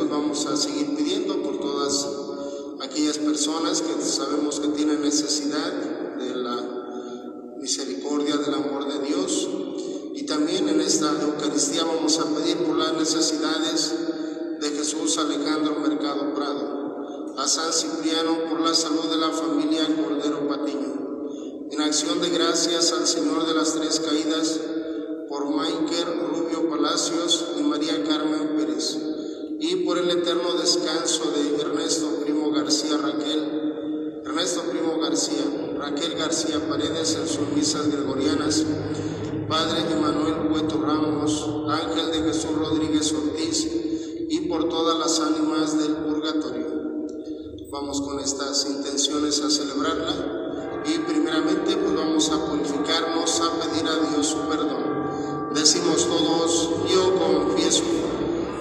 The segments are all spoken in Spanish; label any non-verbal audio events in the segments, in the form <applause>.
pues vamos a seguir pidiendo por todas aquellas personas que sabemos que tienen necesidad de la misericordia, del amor de Dios, y también en esta Eucaristía vamos a pedir por las necesidades de Jesús Alejandro Mercado Prado, a San Cipriano por la salud de la familia Cordero Patiño. En acción de gracias al Señor de las Tres Caídas, por Michael Rubio Palacios y María Carmen Pérez, y por el eterno descanso de Ernesto Primo García Raquel, Ernesto Primo García, Raquel García Paredes en sus misas gregorianas, Padre Emanuel Hueto Ramos, Ángel de Jesús Rodríguez Ortiz y por todas las ánimas del purgatorio. Vamos con estas intenciones a celebrarla y primeramente pues vamos a purificarnos, a pedir a Dios su perdón. Decimos todos, yo confieso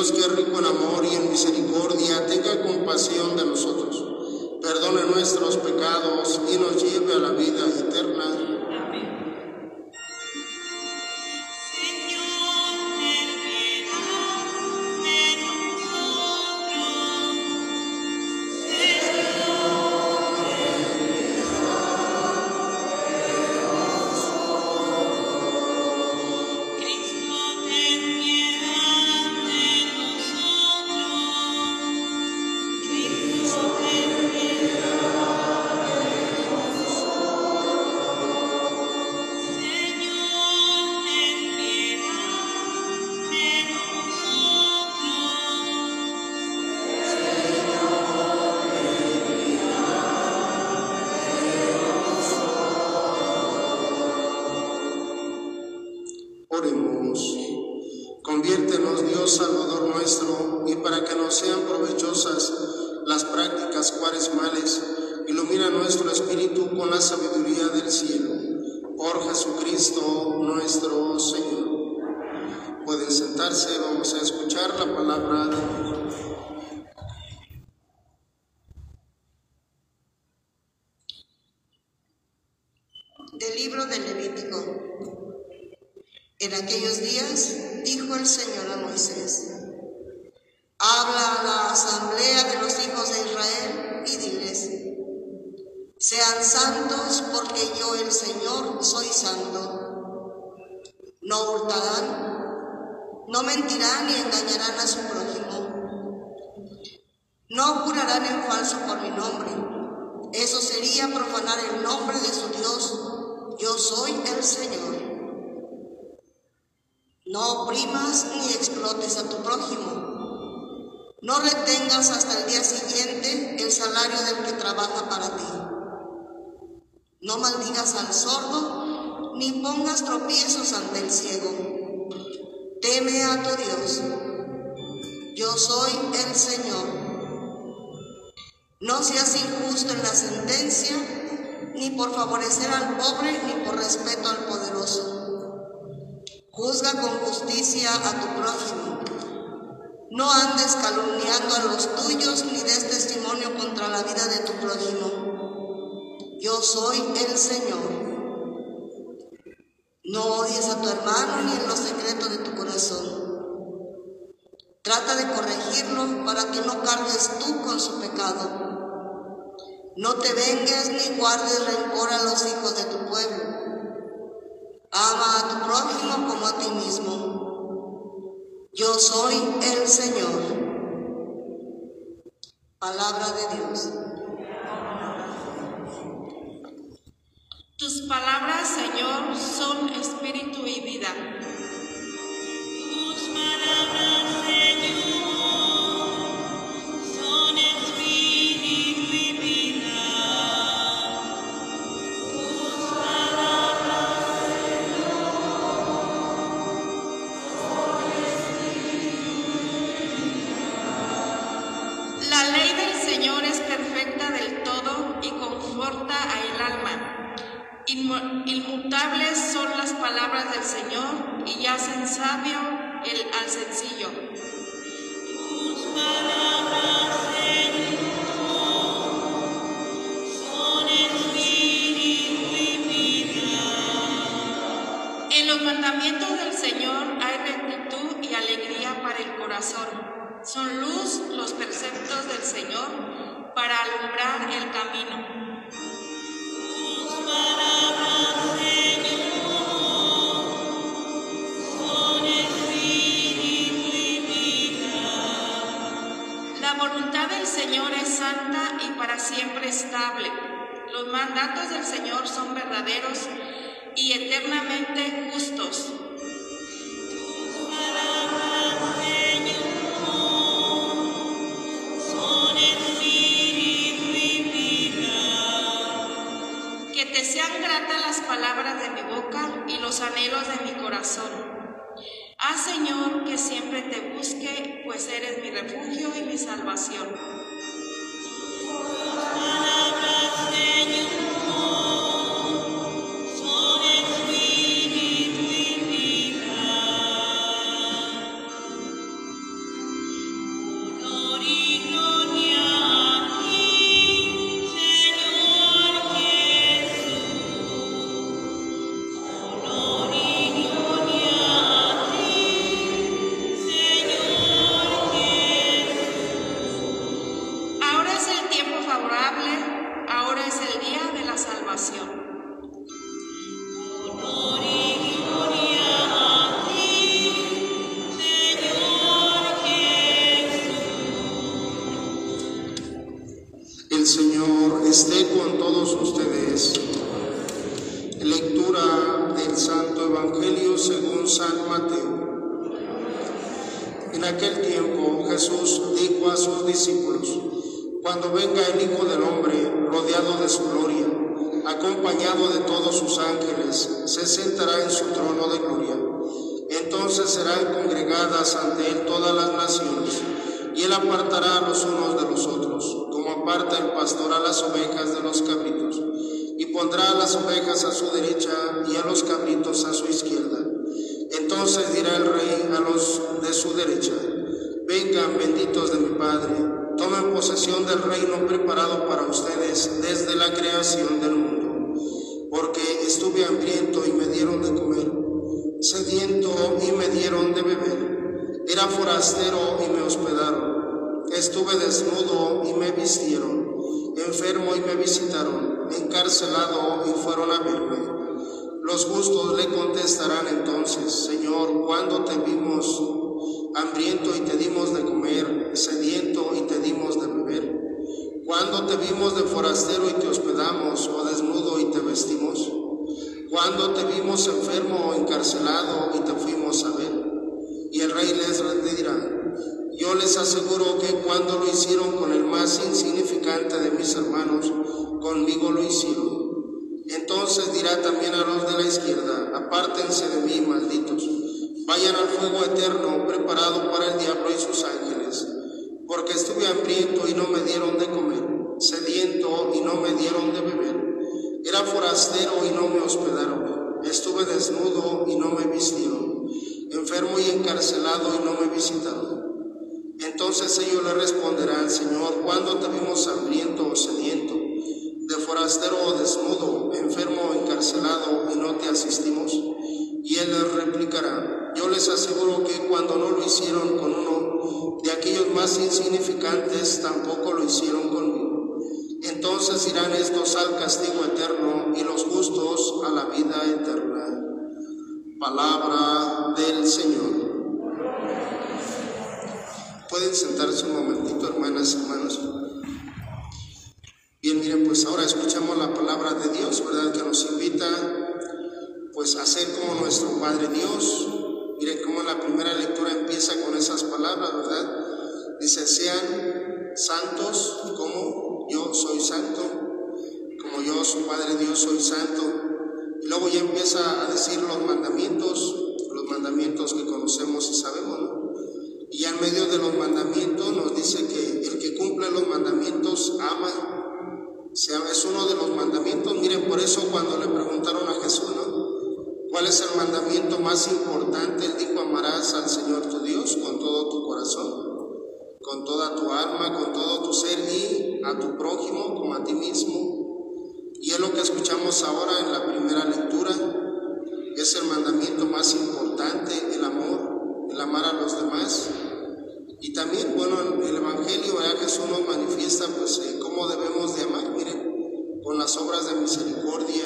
Dios que es rico en amor y en misericordia, tenga compasión de nosotros perdone nuestros pecados y nos lleve a la vida eterna. Oremos. Conviértenos, Dios Salvador nuestro, y para que nos sean provechosas las prácticas cuaresmales, ilumina nuestro espíritu con la sabiduría del cielo. Por Jesucristo nuestro Señor. Pueden sentarse, vamos a escuchar la palabra de Dios. Del libro del Levítico. En aquellos días dijo el Señor a Moisés, habla a la asamblea de los hijos de Israel y diles, sean santos porque yo el Señor soy santo. No hurtarán, no mentirán ni engañarán a su prójimo. No jurarán en falso por mi nombre. Eso sería profanar el nombre de su Dios. Yo soy el Señor. No oprimas ni explotes a tu prójimo. No retengas hasta el día siguiente el salario del que trabaja para ti. No maldigas al sordo ni pongas tropiezos ante el ciego. Teme a tu Dios. Yo soy el Señor. No seas injusto en la sentencia, ni por favorecer al pobre, ni por respeto al poderoso. Juzga con justicia a tu prójimo. No andes calumniando a los tuyos ni des testimonio contra la vida de tu prójimo. Yo soy el Señor. No odies a tu hermano ni en los secretos de tu corazón. Trata de corregirlo para que no cargues tú con su pecado. No te vengues ni guardes rencor a los hijos de tu pueblo. Ama a tu prójimo como a ti mismo. Yo soy el Señor. Palabra de Dios. Tus palabras, Señor, son espíritu y vida. Tus palabras, Señor y hacen sabio el, al sencillo. palabras de mi boca y los anhelos de mi corazón. Haz, Señor, que siempre te busque, pues eres mi refugio y mi salvación. dijo a sus discípulos, cuando venga el Hijo del Hombre rodeado de su gloria, acompañado de todos sus ángeles, se sentará en su trono de gloria. Entonces serán congregadas ante él todas las naciones, y él apartará a los unos de los otros, como aparta el pastor a las ovejas de los cabritos, y pondrá a las ovejas a su derecha y a los cabritos a su izquierda. Entonces dirá el rey a los de su derecha, benditos de mi Padre. Tomen posesión del reino preparado para ustedes desde la creación del mundo, porque estuve hambriento y me dieron de comer, sediento y me dieron de beber, era forastero y me hospedaron, estuve desnudo y me vistieron, enfermo y me visitaron, encarcelado y fueron a verme. Los justos le contestarán entonces, Señor, ¿cuándo te vimos? hambriento y te dimos de comer, sediento y te dimos de beber? ¿Cuándo te vimos de forastero y te hospedamos, o desnudo y te vestimos? ¿Cuándo te vimos enfermo o encarcelado y te fuimos a ver? Y el rey les dirá, yo les aseguro que cuando lo hicieron con el más insignificante de mis hermanos, conmigo lo hicieron. Entonces dirá también a los de la izquierda, apártense de mí, malditos vayan al fuego eterno preparado para el diablo y sus ángeles, porque estuve hambriento y no me dieron de comer, sediento y no me dieron de beber, era forastero y no me hospedaron, estuve desnudo y no me vistieron, enfermo y encarcelado y no me visitaron. Entonces ellos le responderán, Señor, ¿cuándo te vimos hambriento o sediento, de forastero o desnudo, enfermo o encarcelado y no te asistimos? Y él les replicará, yo les aseguro que cuando no lo hicieron con uno de aquellos más insignificantes, tampoco lo hicieron conmigo. Entonces irán estos al castigo eterno y los justos a la vida eterna. Palabra del Señor. Pueden sentarse un momentito, hermanas, y hermanos. Bien, miren, pues ahora escuchamos la palabra de Dios, ¿verdad? Que nos invita pues hacer como nuestro Padre Dios. Miren cómo la primera lectura empieza con esas palabras, ¿verdad? Dice, sean santos como yo soy santo, como yo, su Padre Dios, soy santo. Y luego ya empieza a decir los mandamientos, los mandamientos que conocemos y sabemos. ¿no? Y en medio de los mandamientos nos dice que el que cumple los mandamientos ama. O sea, es uno de los mandamientos. Miren, por eso cuando le preguntaron a Jesús, ¿no? ¿Cuál es el mandamiento más importante? Él dijo, amarás al Señor tu Dios con todo tu corazón, con toda tu alma, con todo tu ser y a tu prójimo como a ti mismo. Y es lo que escuchamos ahora en la primera lectura. Es el mandamiento más importante, el amor, el amar a los demás. Y también, bueno, en el Evangelio, ¿verdad? Jesús nos manifiesta, pues, eh, cómo debemos de amar, miren, con las obras de misericordia,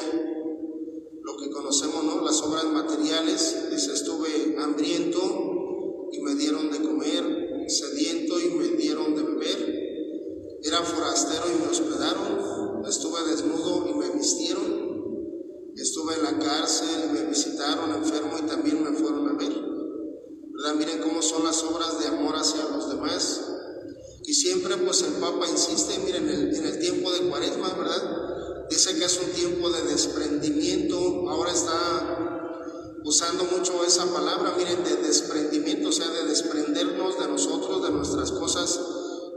que conocemos, ¿no? Las obras materiales, dice, estuve hambriento y me dieron de comer, sediento y me dieron de beber, era forastero y me hospedaron, estuve desnudo y me vistieron, estuve en la cárcel y me visitaron, enfermo y también me fueron a ver. Miren cómo son las obras de amor hacia los demás. Y siempre pues el Papa insiste, miren, en el, en el tiempo de cuaresma, ¿verdad? Dice que es un tiempo de desprendimiento. Ahora está usando mucho esa palabra, miren, de desprendimiento, o sea, de desprendernos de nosotros, de nuestras cosas,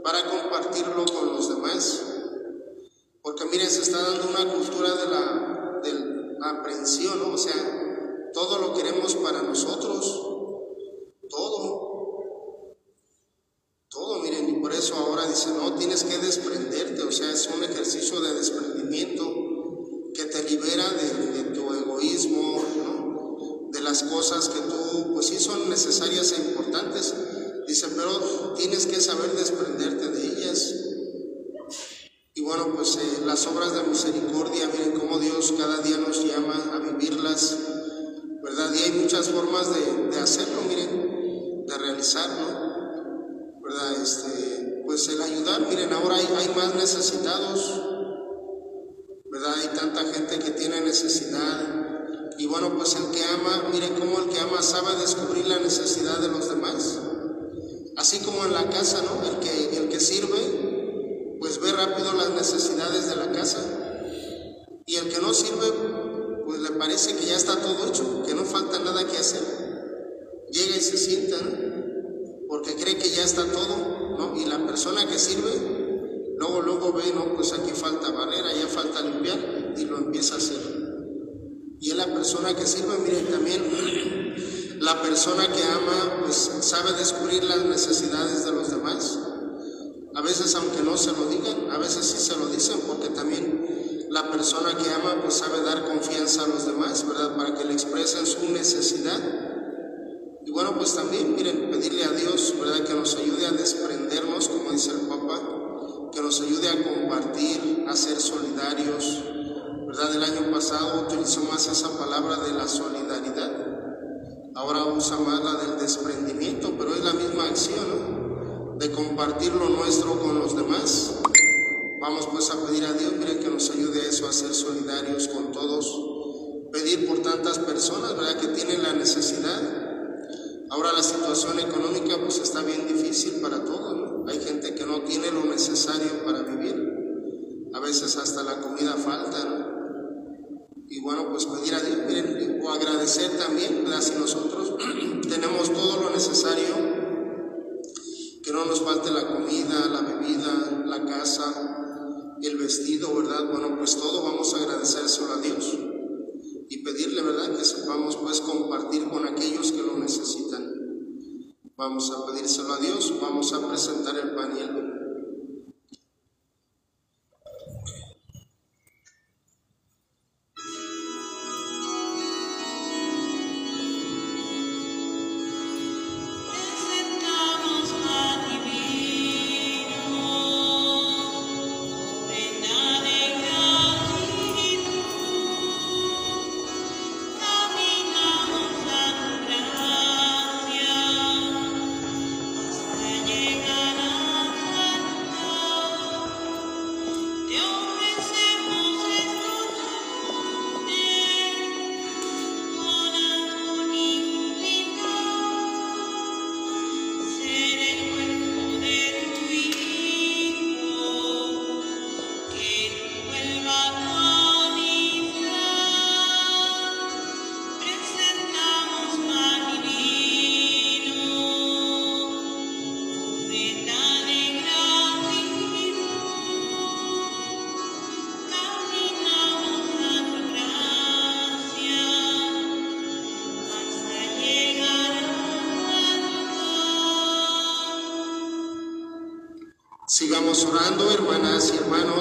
para compartirlo con los demás. Porque miren, se está dando una cultura de la, de la aprehensión, ¿no? O sea, todo lo queremos para nosotros todo. Todo, miren, y por eso ahora dice, no, tienes que desprenderte, o sea, es un ejercicio de desprendimiento de, tu egoísmo, ¿no? de las cosas que tú, pues sí son necesarias e importantes. Dice, pero tienes que saber desprenderte de ellas. Y bueno, pues eh, las obras de misericordia, miren cómo Dios cada día nos llama a vivirlas, ¿verdad? Y hay muchas formas de, hacerlo, miren de realizar, ¿no? ¿Verdad? Este, pues el ayudar, miren, ahora hay, hay más necesitados, ¿verdad? Hay tanta gente que tiene necesidad. Y bueno, pues el que ama, miren cómo el que ama sabe descubrir la necesidad de los demás. Así como en la casa, ¿no? El que, el que sirve, pues ve rápido las necesidades de la casa. Y el que no sirve, pues le parece que ya está todo hecho, que no falta nada que hacer llega y se sienta, porque cree que ya está todo. Y la persona que sirve, luego, luego ve, no, pues aquí falta barrera, ya falta limpiar, y lo empieza a hacer. Y es la persona que sirve, miren, también la persona que ama, pues sabe descubrir las necesidades de los demás. A veces, aunque no se lo digan, a veces sí se lo dicen, porque también la persona que ama, pues sabe dar confianza a los demás, ¿verdad? Para que le expresen su necesidad y bueno, pues también, miren, pedirle a Dios, ¿verdad? Que nos ayude a desprendernos, como dice el Papa, que nos ayude a compartir, a ser solidarios, ¿verdad? El año pasado utilizó más esa palabra de la solidaridad, ahora usa más la del desprendimiento, pero es la misma acción, ¿no? De compartir lo nuestro con los demás. Vamos pues a pedir a Dios, miren, que nos ayude a eso, a ser solidarios con todos, pedir por tantas personas, ¿verdad? Que tienen la necesidad Ahora la situación económica pues está bien difícil para todos. Hay gente que no tiene lo necesario para vivir. A veces hasta la comida falta, ¿no? Y bueno, pues pedir a Dios, miren, o agradecer también, ¿verdad? Si nosotros <clears throat> tenemos todo lo necesario, que no nos falte la comida, la bebida, la casa, el vestido, ¿verdad? Bueno, pues todo vamos a agradecérselo a Dios y pedirle, ¿verdad?, que sepamos pues compartir con aquellos que. Vamos a pedírselo a Dios, vamos a presentar el pan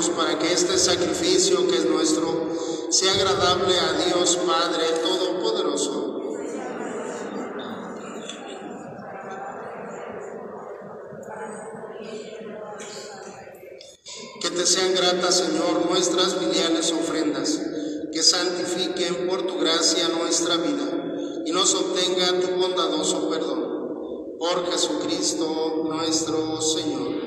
para que este sacrificio que es nuestro sea agradable a Dios Padre Todopoderoso. Que te sean gratas, Señor, nuestras filiales ofrendas, que santifiquen por tu gracia nuestra vida y nos obtenga tu bondadoso perdón. Por Jesucristo nuestro Señor.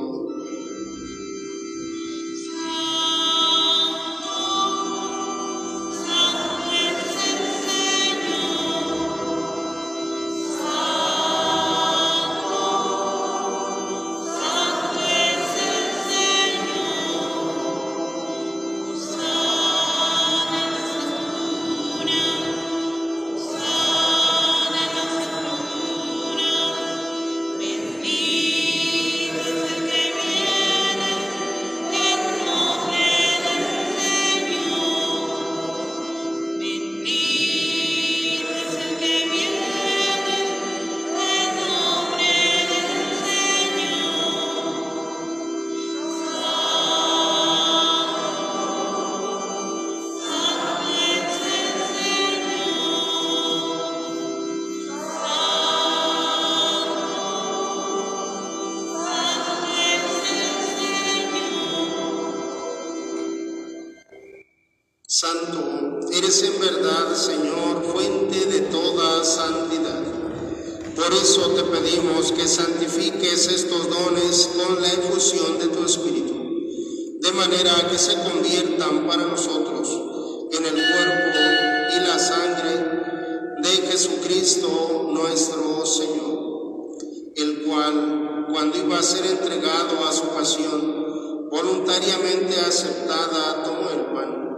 entregado a su pasión, voluntariamente aceptada, tomó el pan.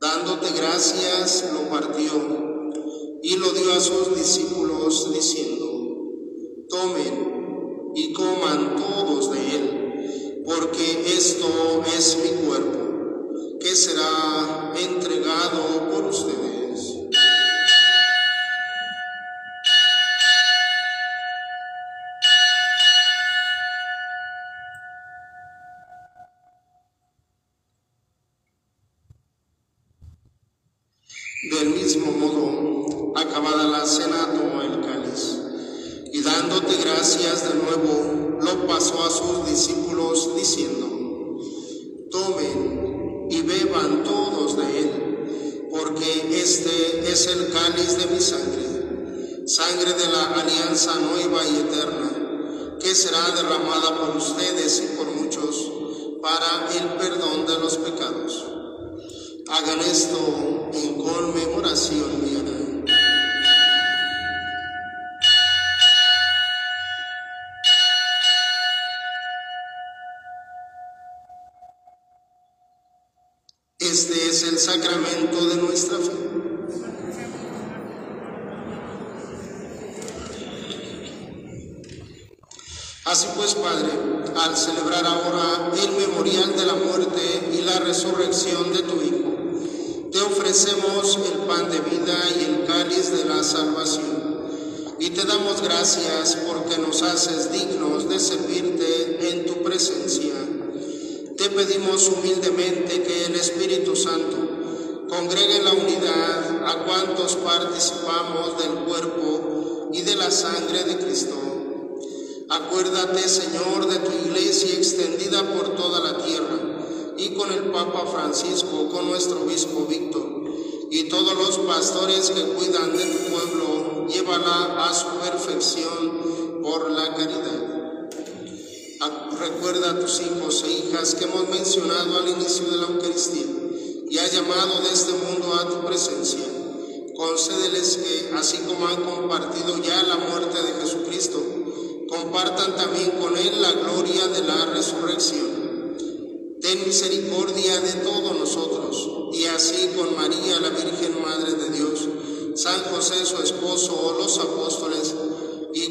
Dándote gracias, lo partió y lo dio a sus discípulos diciendo, tomen es el sacramento de nuestra fe. Así pues, Padre, al celebrar ahora el memorial de la muerte y la resurrección de tu Hijo, te ofrecemos el pan de vida y el cáliz de la salvación. Y te damos gracias porque nos haces dignos de servirte en tu presencia. Te pedimos humildemente que el Espíritu Santo congregue la unidad a cuantos participamos del cuerpo y de la sangre de Cristo. Acuérdate, Señor, de tu iglesia extendida por toda la tierra y con el Papa Francisco, con nuestro obispo Víctor y todos los pastores que cuidan de tu pueblo, llévala a su perfección por la caridad. Recuerda a tus hijos e hijas que hemos mencionado al inicio de la Eucaristía y ha llamado de este mundo a tu presencia. Concédeles que, así como han compartido ya la muerte de Jesucristo, compartan también con Él la gloria de la resurrección. Ten misericordia de todos nosotros, y así con María, la Virgen Madre de Dios, San José, su esposo, los apóstoles,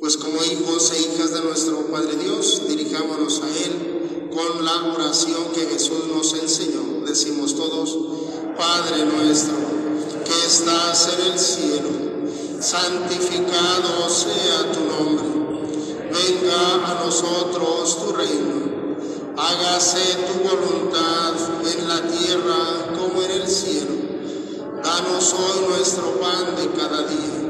Pues como hijos e hijas de nuestro Padre Dios, dirijámonos a Él con la oración que Jesús nos enseñó. Decimos todos, Padre nuestro, que estás en el cielo, santificado sea tu nombre. Venga a nosotros tu reino. Hágase tu voluntad en la tierra como en el cielo. Danos hoy nuestro pan de cada día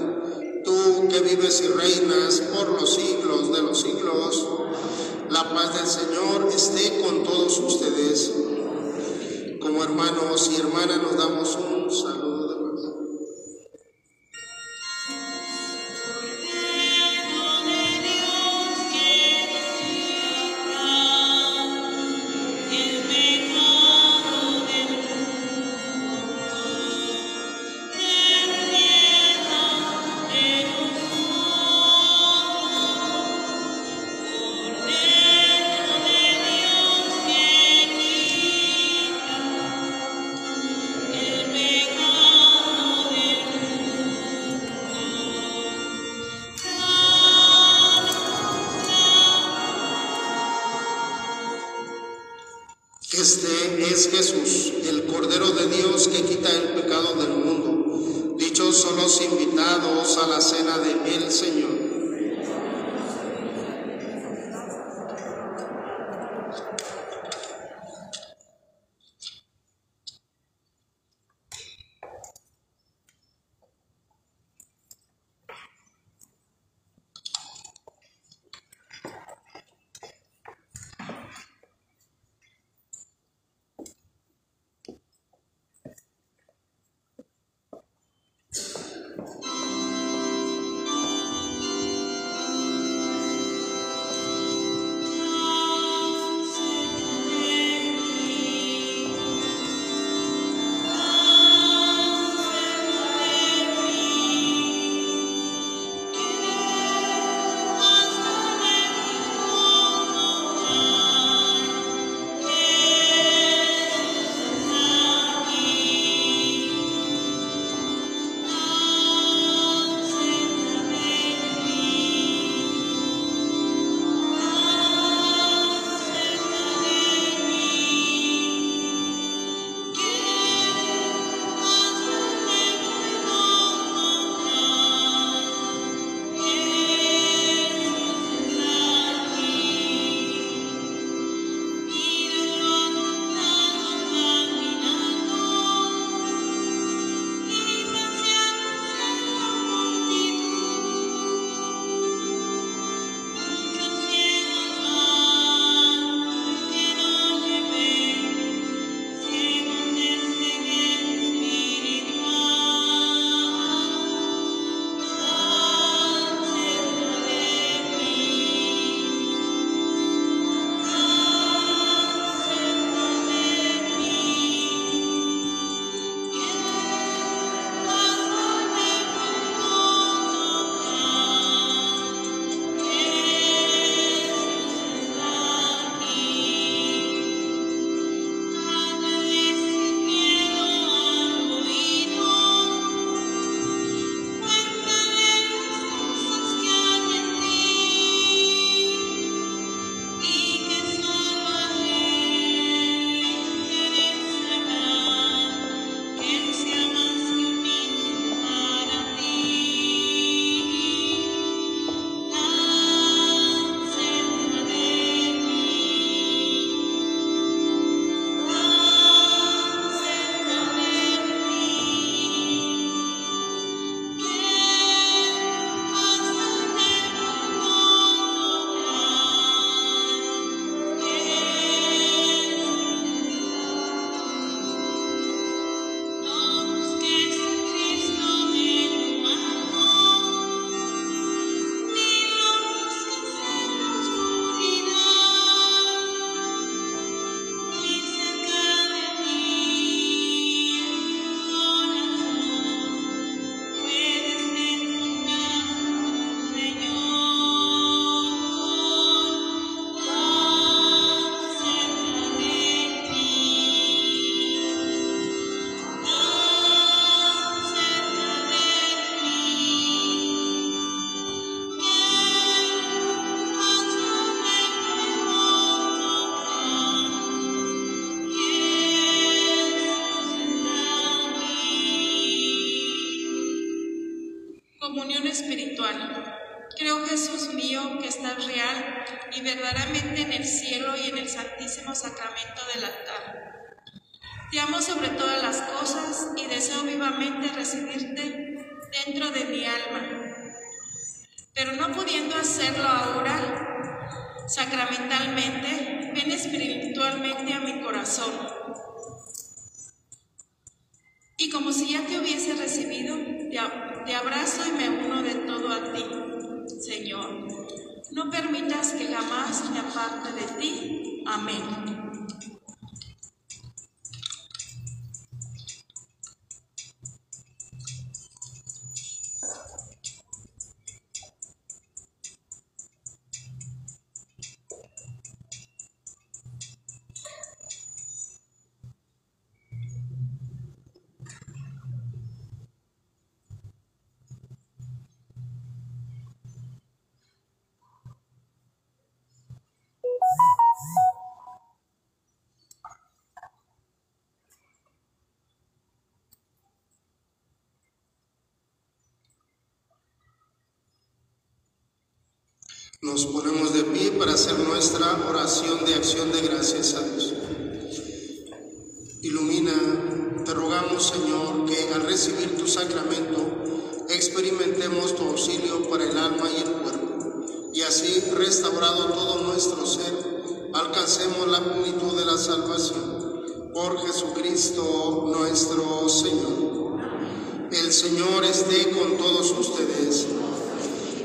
tú que vives y reinas por los siglos de los siglos, la paz del Señor esté con todos ustedes. Como hermanos y hermanas nos damos un saludo. Ahora, sacramentalmente, ven espiritualmente a mi corazón. Y como si ya te hubiese recibido, te, abrazo y me uno de todo a ti. Señor. No permitas que jamás me aparte de ti. Amén. Nos ponemos de pie para hacer nuestra oración de acción de gracias a Dios. Ilumina, te rogamos Señor que al recibir tu sacramento experimentemos tu auxilio para el alma y el cuerpo, y así restaurado todo nuestro ser, alcancemos la plenitud de la salvación. Por Jesucristo nuestro Señor. El Señor esté con todos ustedes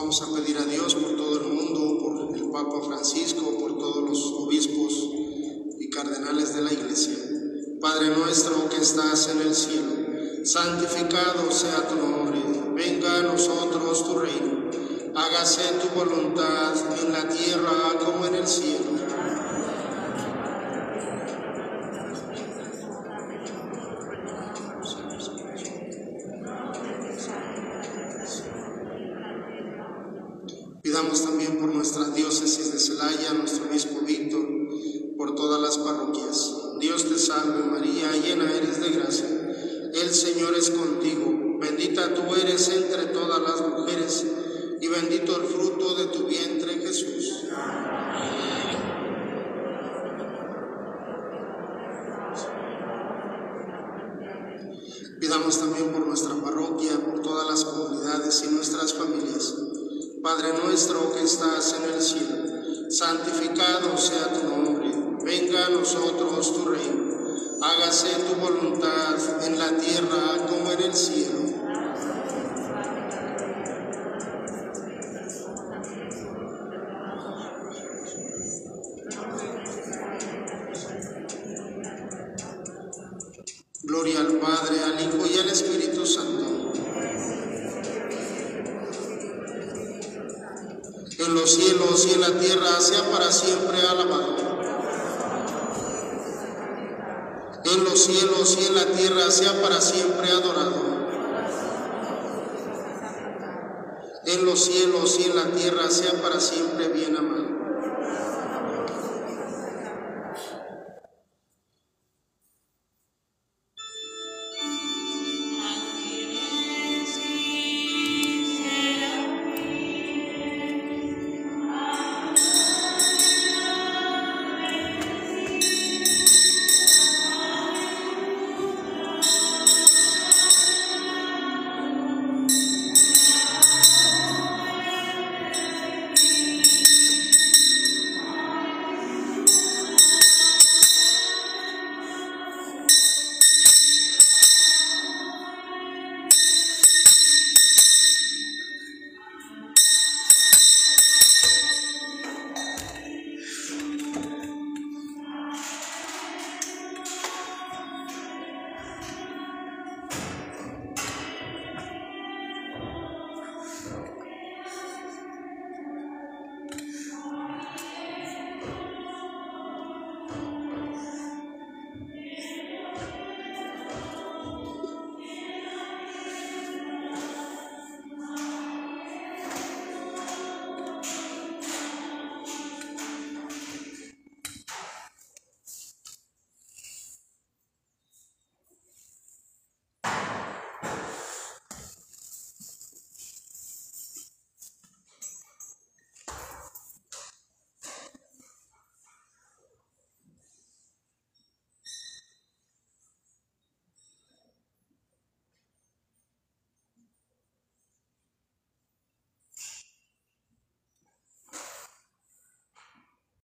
Vamos a pedir a Dios por todo el mundo, por el Papa Francisco, por todos los obispos y cardenales de la Iglesia. Padre nuestro que estás en el cielo, santificado sea tu nombre, venga a nosotros tu reino, hágase tu voluntad en la tierra como en el cielo. Pidamos también por nuestra diócesis de Celaya, nuestro obispo Víctor, por todas las parroquias. Dios te salve María, llena eres de gracia. El Señor es contigo. Bendita tú eres entre todas las mujeres y bendito el fruto de tu vientre Jesús. Pidamos también por nuestra parroquia, por todas las comunidades y nuestras familias Padre nuestro que estás en el cielo, santificado sea tu nombre, venga a nosotros tu reino, hágase tu voluntad en la cielo. Gloria al Padre, al Hijo y al Espíritu Santo en los cielos y en la tierra, sea para siempre alabado. En los cielos y en la tierra, sea para siempre adorado. En los cielos y en la tierra, sea para siempre bien.